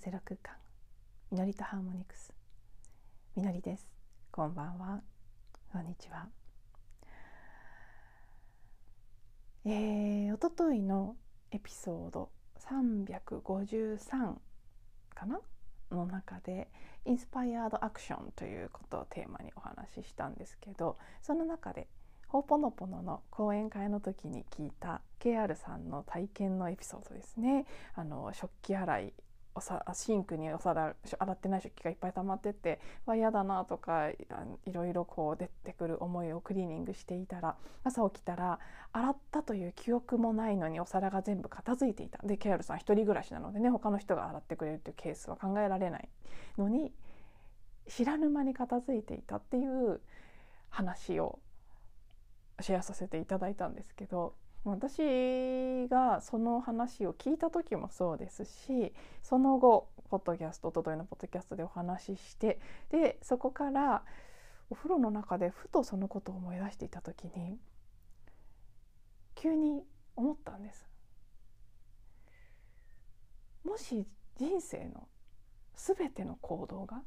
ゼロ空間みのりとハーモニクス。みのりです。こんばんは。こんにちは。えー、おとといのエピソード353かな？の中でインスパイアードアクションということをテーマにお話ししたんですけどその中でほぽのぽのの講演会の時に聞いた KR さんの体験のエピソードですね。あの食器洗いおさシンクにお皿洗ってない食器がいっぱい溜まっててわ嫌だなとかいろいろこう出てくる思いをクリーニングしていたら朝起きたら洗ったという記憶もないのにお皿が全部片付いていた。でケアルさん一人暮らしなのでね他の人が洗ってくれるっていうケースは考えられないのに知らぬ間に片付いていたっていう話をシェアさせていただいたんですけど私がその話を聞いた時もそうですしその後ポッドキャストおとといのポッドキャストでお話ししてでそこからお風呂の中でふとそのことを思い出していた時に急に思ったんです。もし人生の全ての行動が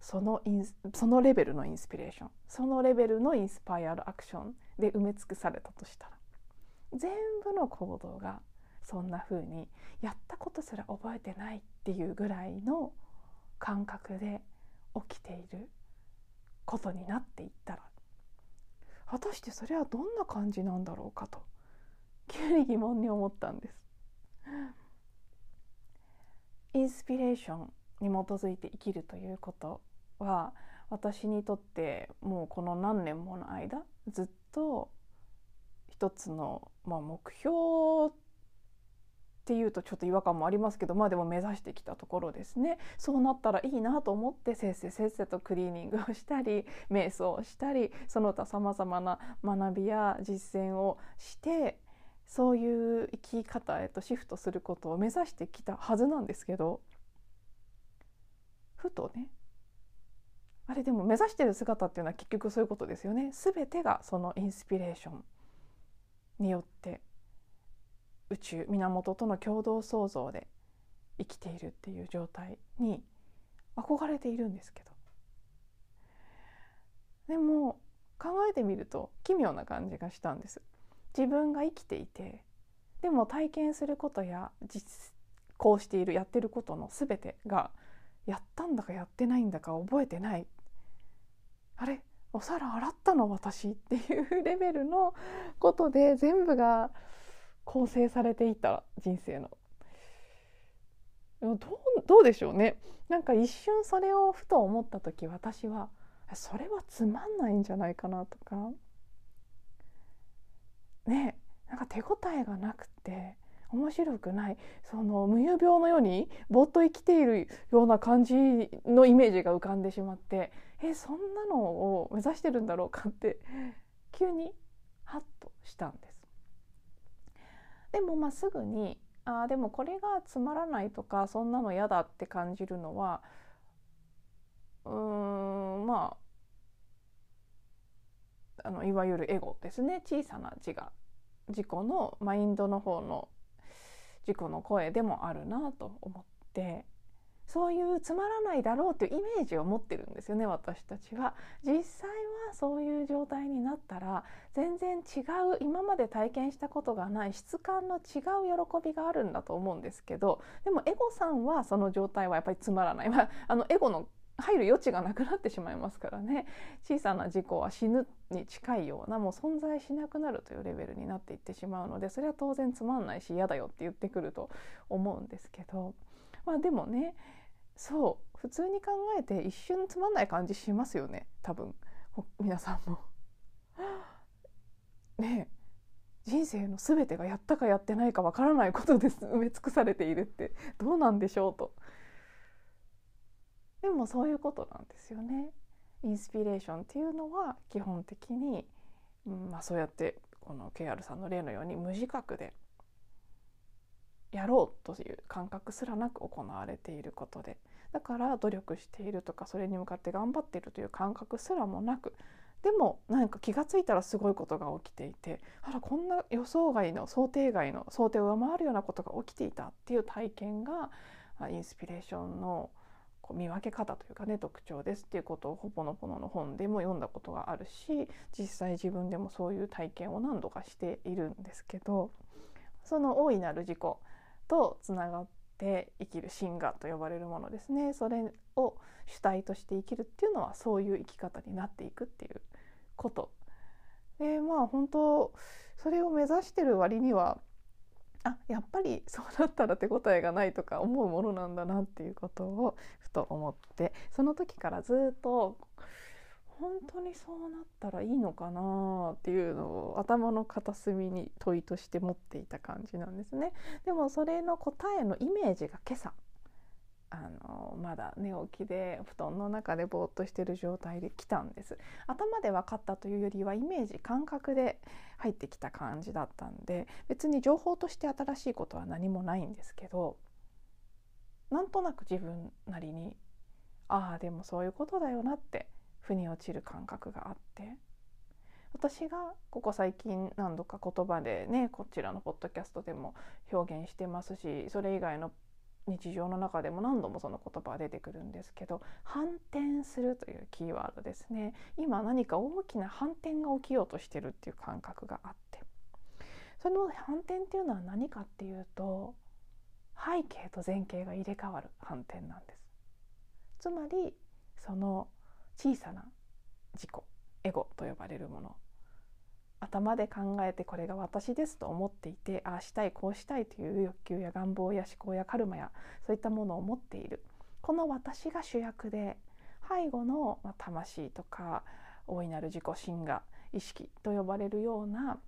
そのインそのレベルのインスピレーションそのレベルのインスパイアルアクションで埋め尽くされたとしたら全部の行動がそんな風にやったことすら覚えてないっていうぐらいの感覚で起きていることになっていったら果たしてそれはどんな感じなんだろうかと急に疑問に思ったんです。インスピレーションに基づいて生きるということは私にとってもうこの何年もの間ずっと一つの、まあ、目標っていうとちょっと違和感もありますけどまあでも目指してきたところですねそうなったらいいなと思ってせっせせっせとクリーニングをしたり 瞑想をしたりその他さまざまな学びや実践をしてそういう生き方へとシフトすることを目指してきたはずなんですけどふとねあれでも目指してる姿っていうのは結局そういうことですよね。全てがそのインスピレーションによって宇宙源との共同創造で生きているっていう状態に憧れているんですけど。でも考えてみると奇妙な感じがしたんです。自分が生きていてでも体験することや実行しているやってることの全てがやったんだかやってないんだか覚えてない。あれ？お皿洗ったの私っていうレベルのことで全部が構成されていた人生の。どうどうでしょうね。なんか一瞬それをふと思った時私はそれはつまんないんじゃないかなとか。ね。なんか手応えがなくて。面白くない。その無遊病のようにぼっと生きているような感じのイメージが浮かんでしまって。えそんなのを目指してるんだろうかって急にハッとしたんです。でもまあすぐにあでもこれがつまらないとかそんなの嫌だって感じるのはうんまああのいわゆるエゴですね。小さな自我。自己のマインドの方の自己の声でもあるなと思ってそういうつまらないだろうというイメージを持ってるんですよね私たちは。実際はそういう状態になったら全然違う今まで体験したことがない質感の違う喜びがあるんだと思うんですけどでもエゴさんはその状態はやっぱりつまらない、まあ、あのエゴの入る余地がなくなってしまいますからね小さな事故は死ぬに近いようなもう存在しなくなるというレベルになっていってしまうのでそれは当然つまんないし嫌だよって言ってくると思うんですけどまあでもねそう普通に考えて一瞬つまんない感じしますよね多分皆さんも。ね人生の全てがやったかやってないかわからないことです埋め尽くされているってどうなんでしょうと。でもそういうことなんですよね。インスピレーションっていうのは基本的に、うんまあ、そうやってこの KR さんの例のように無自覚でやろうという感覚すらなく行われていることでだから努力しているとかそれに向かって頑張っているという感覚すらもなくでも何か気が付いたらすごいことが起きていてあらこんな予想外の想定外の想定を上回るようなことが起きていたっていう体験がインスピレーションの見分け方というかね特徴ですっていうことをほぽのぽのの本でも読んだことがあるし実際自分でもそういう体験を何度かしているんですけどその大いなる自己とつながって生きる真我と呼ばれるものですね。それを主体として生きるっていうのはそういう生き方になっていくっていうこと。でまあ本当それを目指してる割にはあやっぱりそうなったら手応えがないとか思うものなんだなっていうことをふと思ってその時からずっと本当にそうなったらいいのかなっていうのを頭の片隅に問いとして持っていた感じなんですね。でもそれの答えのイメージが今朝あのまだ寝起きで布団の中でぼーっとしてる状態で来たんです。頭で分かったというよりはイメージ感覚で入ってきた感じだったんで別に情報として新しいことは何もないんですけどなんとなく自分なりにああでもそういうことだよなって腑に落ちる感覚があって私がここ最近何度か言葉でねこちらのポッドキャストでも表現してますしそれ以外の日常の中でも何度もその言葉が出てくるんですけど反転するというキーワードですね。今何か大きな反転が起きようとしてるっていう感覚があって。その反転っていうのは何かっていうと背景と前景が入れ替わる反転なんです。つまりその小さな自己エゴと呼ばれるもの。頭で考えてこれが私ですと思っていてああしたいこうしたいという欲求や願望や思考やカルマやそういったものを持っている。この私が主役で背後の、魂とか大いなる自己心が意識と呼ばれるような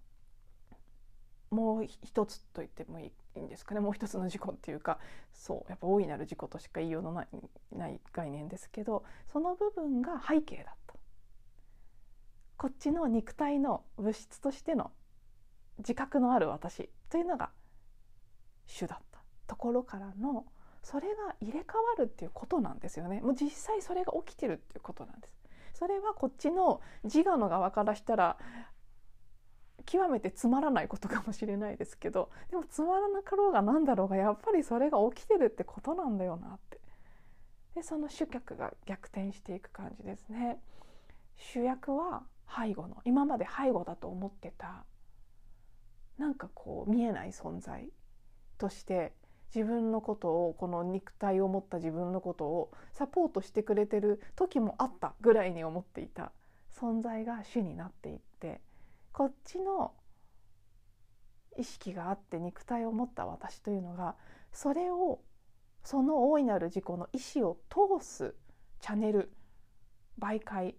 もう一つと言ってもいいんですかね。もう一つの自己っていうかそうやっぱ大いなる自己としか言いようのないない概念ですけどその部分が背景だった。こっちの肉体の物質としての自覚のある私というのが主だった。ところからのそれが入れ替わるっていうことなんですよね。もう実際それが起きてるっていうことなんです。それはこっちの自我の側からしたら極めてつまらないことかもしれないですけどでもつまらなかろうが何だろうがやっぱりそれが起きてるってことなんだよなって。でその主客が逆転していく感じですね。主役は背後の今まで背後だと思ってたなんかこう見えない存在として自分のことをこの肉体を持った自分のことをサポートしてくれてる時もあったぐらいに思っていた存在が主になっていってこっちの意識があって肉体を持った私というのがそれをその大いなる自己の意思を通すチャネル媒介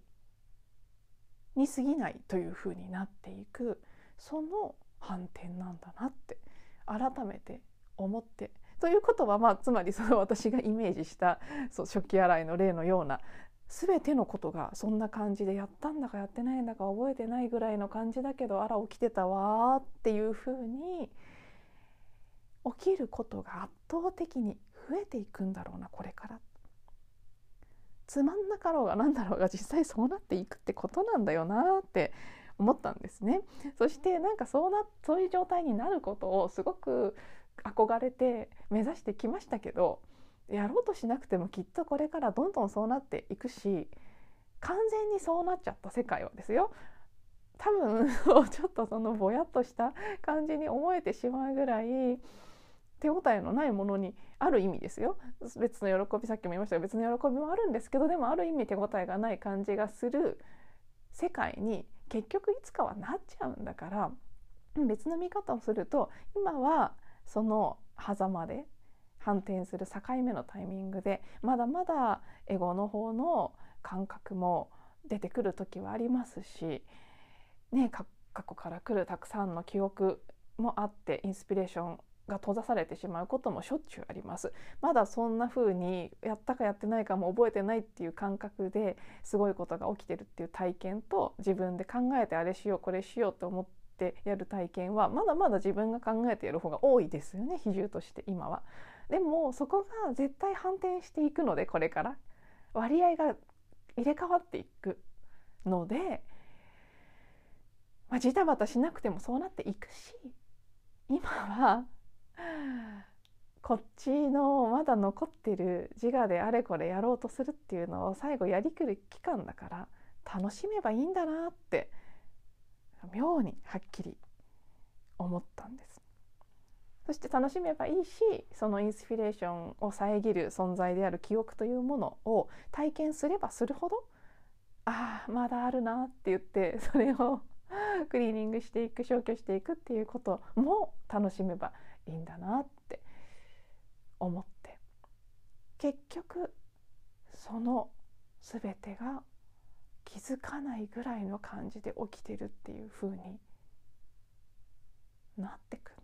に過ぎないというふうになっていくその反転なんだなって改めて思ってということはまあつまりその私がイメージしたそう食器洗いの例のような全てのことがそんな感じでやったんだかやってないんだか覚えてないぐらいの感じだけどあら起きてたわっていうふうに起きることが圧倒的に増えていくんだろうなこれからっ。つまんなかろうが何だろうが実際そうなっていくってことなんだよなって思ったんですね。そしてなんかそうなそういう状態になることをすごく憧れて目指してきましたけどやろうとしなくてもきっとこれからどんどんそうなっていくし完全にそうなっちゃった世界はですよ多分 ちょっとそのぼやっとした感じに思えてしまうぐらい手応えのないものにある意味ですよ。別の喜びさっきも言いましたが別の喜びもあるんですけどでもある意味手応えがない感じがする世界に結局いつかはなっちゃうんだから別の見方をすると今はその狭間で反転する境目のタイミングでまだまだエゴの方の感覚も出てくる時はありますし、ね、過去から来るたくさんの記憶もあってインスピレーションが閉ざされてしまうこともしょっちゅうありますまだそんな風にやったかやってないかも覚えてないっていう感覚ですごいことが起きてるっていう体験と自分で考えてあれしようこれしようと思ってやる体験はまだまだ自分が考えてやる方が多いですよね比重として今は。でもそこが絶対反転していくのでこれから割合が入れ替わっていくので、まあ、ジタバタしなくてもそうなっていくし今はこっちのまだ残ってる自我であれこれやろうとするっていうのを最後やりくる期間だから楽しめばいいんだなって妙にはっきり思ったんです。そして楽しめばいいしそのインスピレーションを遮る存在である記憶というものを体験すればするほどああまだあるなって言ってそれを クリーニングしていく消去していくっていうことも楽しめばいいんだなって思って結局その全てが気づかないぐらいの感じで起きてるっていう風になってくる。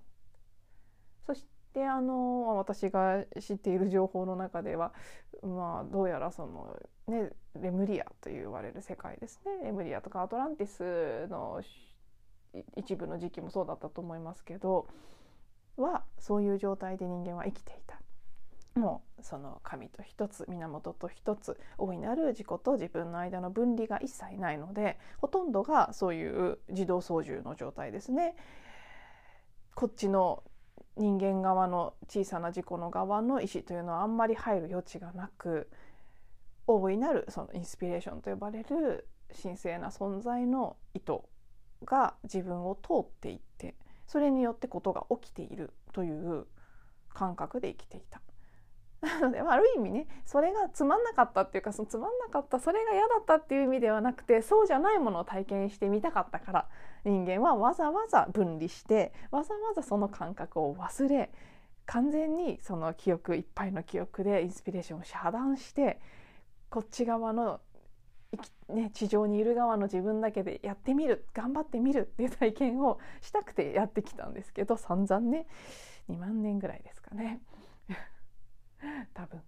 そしてあの私が知っている情報の中ではまあどうやらそのねレムリアと言われる世界ですねレムリアとかアトランティスの一部の時期もそうだったと思いますけどはそういう状態で人間は生きていた。もうその神と一つ源と一つ大いなる自己と自分の間の分離が一切ないのでほとんどがそういう自動操縦の状態ですね。こっちの人間側の小さな自己の側の意思というのはあんまり入る余地がなく大いなるそのインスピレーションと呼ばれる神聖な存在の意図が自分を通っていってそれによってことが起きているという感覚で生きていた。なので、あ、る意味ねそれがつまんなかったっていうかそのつまんなかったそれが嫌だったっていう意味ではなくてそうじゃないものを体験してみたかったから人間はわざわざ分離してわざわざその感覚を忘れ完全にその記憶いっぱいの記憶でインスピレーションを遮断してこっち側の、ね、地上にいる側の自分だけでやってみる頑張ってみるっていう体験をしたくてやってきたんですけど散々ね2万年ぐらいですかね 多分。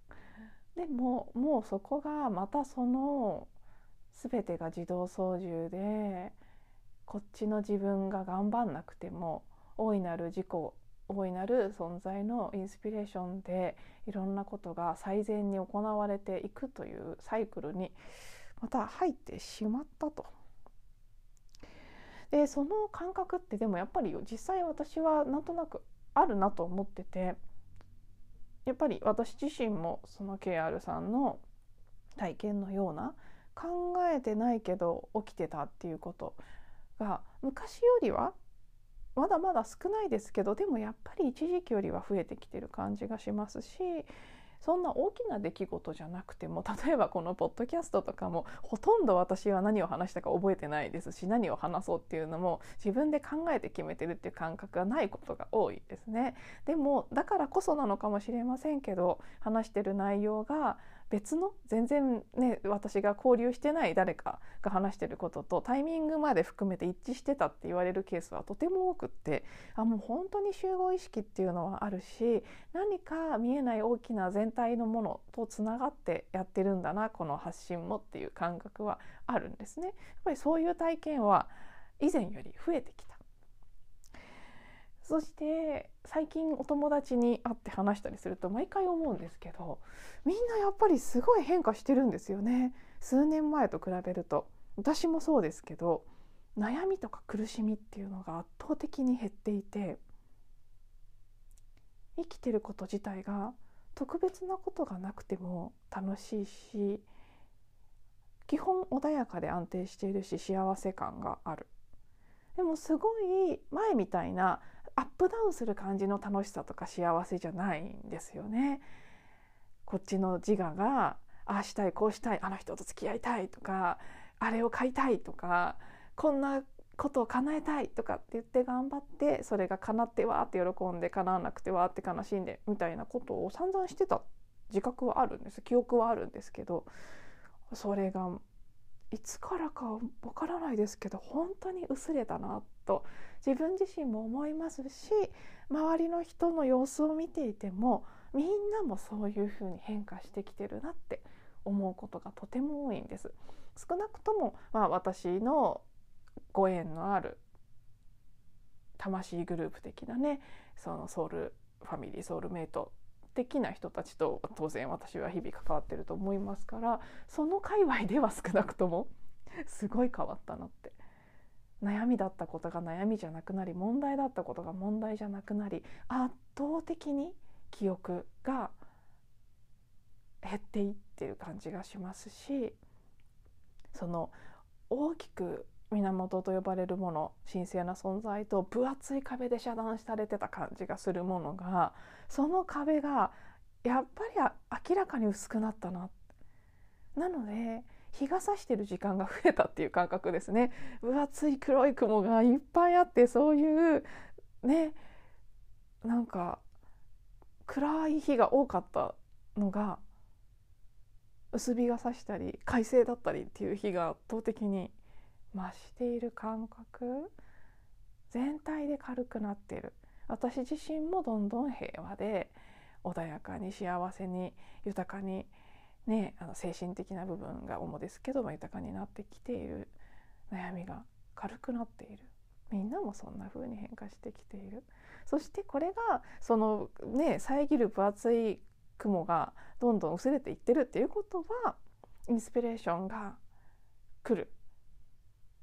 でももうそこがまたその全てが自動操縦でこっちの自分が頑張んなくても大いなる自己大いなる存在のインスピレーションでいろんなことが最善に行われていくというサイクルにまた入ってしまったと。でその感覚ってでもやっぱり実際私はなんとなくあるなと思っててやっぱり私自身もその KR さんの体験のような考えてないけど起きてたっていうことが昔よりはまだまだ少ないですけどでもやっぱり一時期よりは増えてきてる感じがしますしそんな大きな出来事じゃなくても 例えばこのポッドキャストとかもほとんど私は何を話したか覚えてないですし何を話そうっていうのも自分で考えて決めてるっていう感覚がないことが多いですね。でもだからこそなのかもしれませんけど話してる内容が別の？全然ね私が交流してない誰かが話してることとタイミングまで含めて一致してたって言われるケースはとても多くってあもう本当に集合意識っていうのはあるし何か見えない大きな全体のものとつながってやってるんだなこの発信もっていう感覚はあるんですね。やっぱりそういう体験は以前より増えてきた。そして最近お友達に会って話したりすると毎回思うんですけどみんなやっぱりすごい変化してるんですよね。数年前と比べると。私もそうですけど悩みとか苦しみっていうのが圧倒的に減っていて生きてること自体が特別なことがなくても楽しいし基本穏やかで安定しているし幸せ感がある。でもすごい前みたいなアップダウンする感じの楽しさとか幸せじゃないんですよね。こっちの自我がああしたいこうしたいあの人と付き合いたいとかあれを買いたいとかこんなことを叶えたいとかって言って頑張ってそれが叶ってわーって喜んで叶わなくてわーって悲しんでみたいなことを散々してた自覚はあるんです記憶はあるんですけどそれがいつからかわからないですけど本当に薄れたなっと自分自身も思いますし周りの人の様子を見ていてもみんなもそういうふうに変化してきてるなって思うことがとても多いんです。少なくとも、まあ、私のご縁のある魂グループ的なねそのソウルファミリーソウルメイト的な人たちと当然私は日々関わってると思いますからその界隈では少なくともすごい変わったなって悩みだったことが悩みじゃなくなり問題だったことが問題じゃなくなり圧倒的に記憶が減っていってる感じがしますしその大きく源と呼ばれるもの神聖な存在と分厚い壁で遮断されてた感じがするものがその壁がやっぱり明らかに薄くなったな。なので日が差してる時間が増えたっていう感覚ですね。分厚い黒い雲がいっぱいあってそういうねなんか暗い日が多かったのが薄日が差したり快晴だったりっていう日が圧倒的に増している感覚。全体で軽くなっている。私自身もどんどん平和で穏やかに幸せに豊かにねあの精神的な部分が主ですけど、まあ、豊かになってきている。悩みが軽くなっている。みんなもそんな風に変化してきている。そしてこれがそのね遮る分厚い雲がどんどん薄れていってるっていうことはインスピレーションが来る。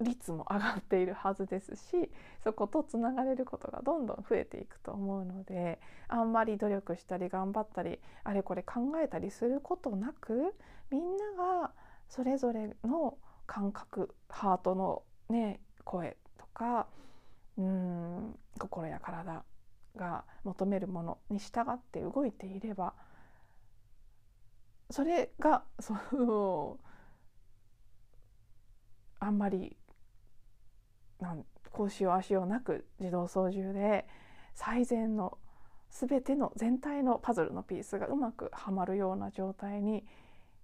率も上がっているはずですしそことつながれることがどんどん増えていくと思うのであんまり努力したり頑張ったりあれこれ考えたりすることなくみんながそれぞれの感覚ハートの、ね、声とかうん心や体が求めるものに従って動いていればそれがそのあんまりなんこうしようあしようなく自動操縦で最善の全ての全体のパズルのピースがうまくはまるような状態に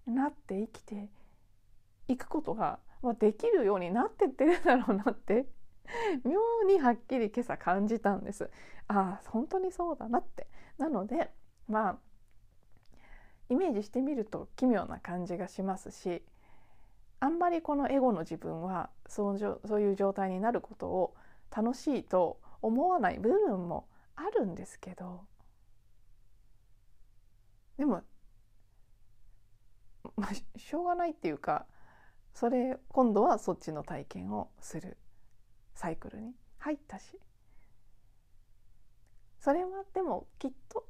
なって生きていくことが、まあ、できるようになってってるだろうなって 妙にはっきり今朝感じたんです。ああ本当にそうだなって。なのでまあイメージしてみると奇妙な感じがしますしあんまりこのエゴの自分はそうそういう状態になることを楽しいと思わない部分もあるんですけど。でも、まあ、しょうがないっていうかそれ今度はそっちの体験をする。サイクルに。入ったし。それはでもきっと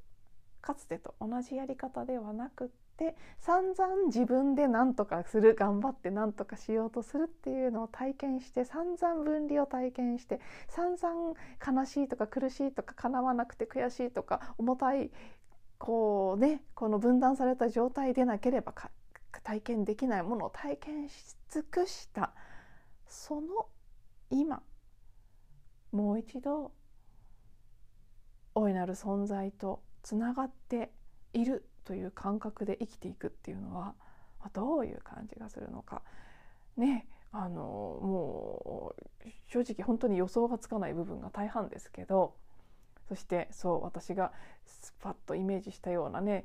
かつてと同じやり方ではなくて散々自分で何とかする頑張って何とかしようとするっていうのを体験して散々分離を体験して散々悲しいとか苦しいとか叶わなくて悔しいとか重たいこうねこの分断された状態でなければ体験できないものを体験し尽くした。その今もう一度大いなる存在とつながっている。という感覚で生きていくっていうのはどういう感じがするのか。ねあのもう正直本当に予想がつかない部分が大半ですけどそしてそう私がスパッとイメージしたようなね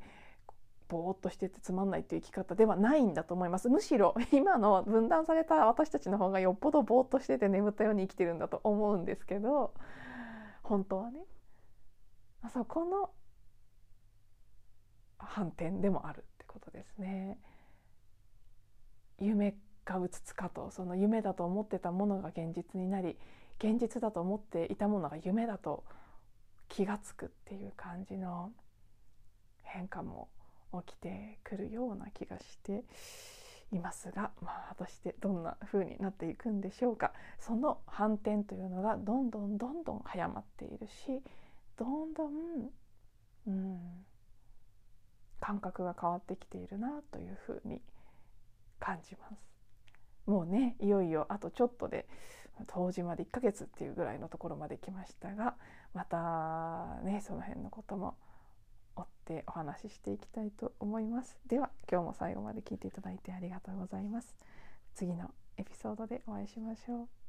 ぼーっとしててつまんないっていう生き方ではないんだと思います。むしろ 今の分断された私たちの方がよっぽどぼーっとしてて眠ったように生きてるんだと思うんですけど本当はね。あそこの反転でもあるってことですね。夢がうつつかとその夢だと思ってたものが現実になり現実だと思っていたものが夢だと気が付くっていう感じの変化も起きてくるような気がしていますが、まあ、果たしてどんな風になっていくんでしょうかその反転というのがどんどんどんどん早まっているしどんどん、うん、感覚が変わってきているなというふうに感じます。もうねいよいよあとちょっとで冬至まで1ヶ月っていうぐらいのところまで来ましたがまたねその辺のことも追ってお話ししていきたいと思います。では今日も最後まで聞いていただいてありがとうございます。次のエピソードでお会いしましょう。